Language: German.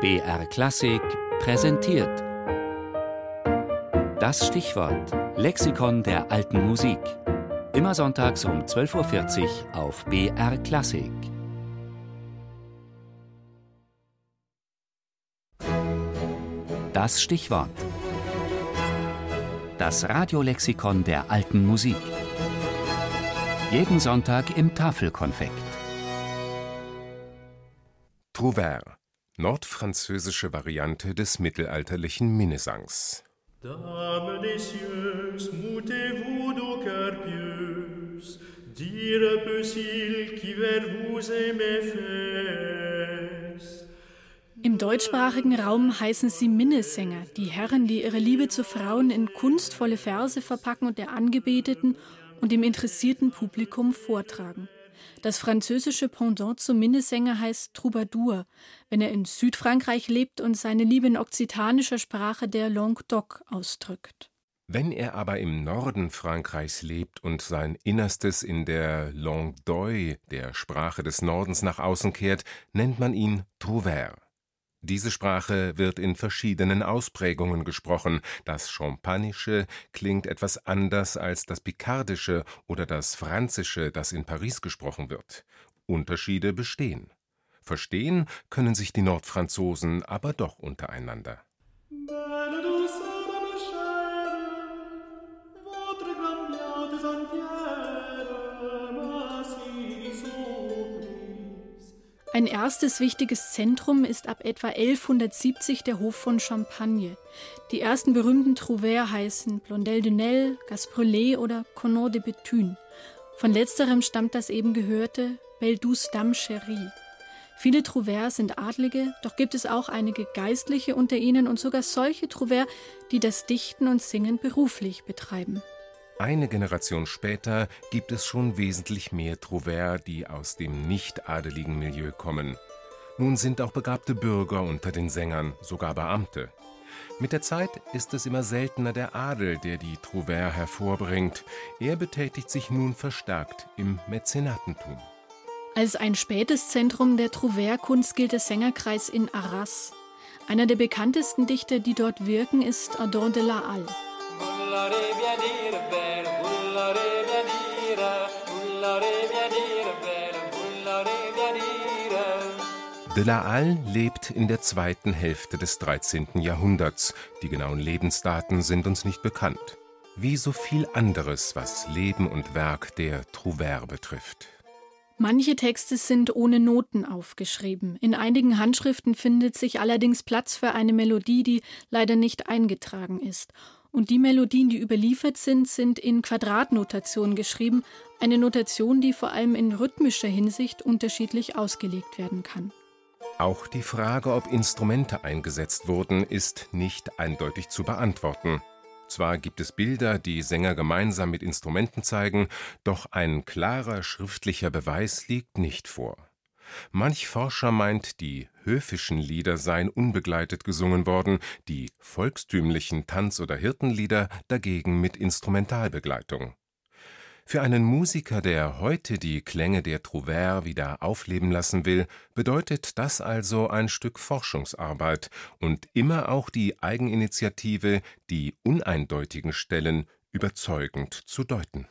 BR Klassik präsentiert. Das Stichwort Lexikon der alten Musik. Immer sonntags um 12.40 Uhr auf BR Klassik. Das Stichwort. Das Radiolexikon der alten Musik. Jeden Sonntag im Tafelkonfekt. Trouvert, nordfranzösische Variante des mittelalterlichen Minnesangs. Dames des cieux, moutez-vous d'au cœur pieuse, dire peut-il qui vers vous aimez fesse. Im deutschsprachigen Raum heißen sie Minnesänger, die Herren, die ihre Liebe zu Frauen in kunstvolle Verse verpacken und der Angebeteten und dem interessierten Publikum vortragen. Das französische Pendant zum Minnesänger heißt Troubadour, wenn er in Südfrankreich lebt und seine Liebe in okzitanischer Sprache der Languedoc ausdrückt. Wenn er aber im Norden Frankreichs lebt und sein Innerstes in der Langue d'Oil, der Sprache des Nordens, nach außen kehrt, nennt man ihn Trouvert. Diese Sprache wird in verschiedenen Ausprägungen gesprochen. Das Champagnische klingt etwas anders als das Pikardische oder das Franzische, das in Paris gesprochen wird. Unterschiede bestehen. Verstehen können sich die Nordfranzosen aber doch untereinander. Ein erstes wichtiges Zentrum ist ab etwa 1170 der Hof von Champagne. Die ersten berühmten Trouvères heißen Blondel de Nel, Gasprelet oder Conan de Bethune. Von letzterem stammt das eben gehörte Belle douce Dame chérie. Viele Trouvères sind Adlige, doch gibt es auch einige Geistliche unter ihnen und sogar solche Trouvères, die das Dichten und Singen beruflich betreiben. Eine Generation später gibt es schon wesentlich mehr Trouvères, die aus dem nicht-adeligen Milieu kommen. Nun sind auch begabte Bürger unter den Sängern, sogar Beamte. Mit der Zeit ist es immer seltener der Adel, der die Trouvères hervorbringt. Er betätigt sich nun verstärkt im Mäzenatentum. Als ein spätes Zentrum der Trouvère-Kunst gilt der Sängerkreis in Arras. Einer der bekanntesten Dichter, die dort wirken, ist Adon de la Halle. De la Halle lebt in der zweiten Hälfte des 13. Jahrhunderts. Die genauen Lebensdaten sind uns nicht bekannt. Wie so viel anderes, was Leben und Werk der Trouvère betrifft. Manche Texte sind ohne Noten aufgeschrieben. In einigen Handschriften findet sich allerdings Platz für eine Melodie, die leider nicht eingetragen ist. Und die Melodien, die überliefert sind, sind in Quadratnotation geschrieben, eine Notation, die vor allem in rhythmischer Hinsicht unterschiedlich ausgelegt werden kann. Auch die Frage, ob Instrumente eingesetzt wurden, ist nicht eindeutig zu beantworten. Zwar gibt es Bilder, die Sänger gemeinsam mit Instrumenten zeigen, doch ein klarer schriftlicher Beweis liegt nicht vor. Manch Forscher meint, die höfischen Lieder seien unbegleitet gesungen worden, die volkstümlichen Tanz- oder Hirtenlieder dagegen mit Instrumentalbegleitung. Für einen Musiker, der heute die Klänge der Trouvère wieder aufleben lassen will, bedeutet das also ein Stück Forschungsarbeit und immer auch die Eigeninitiative, die uneindeutigen Stellen überzeugend zu deuten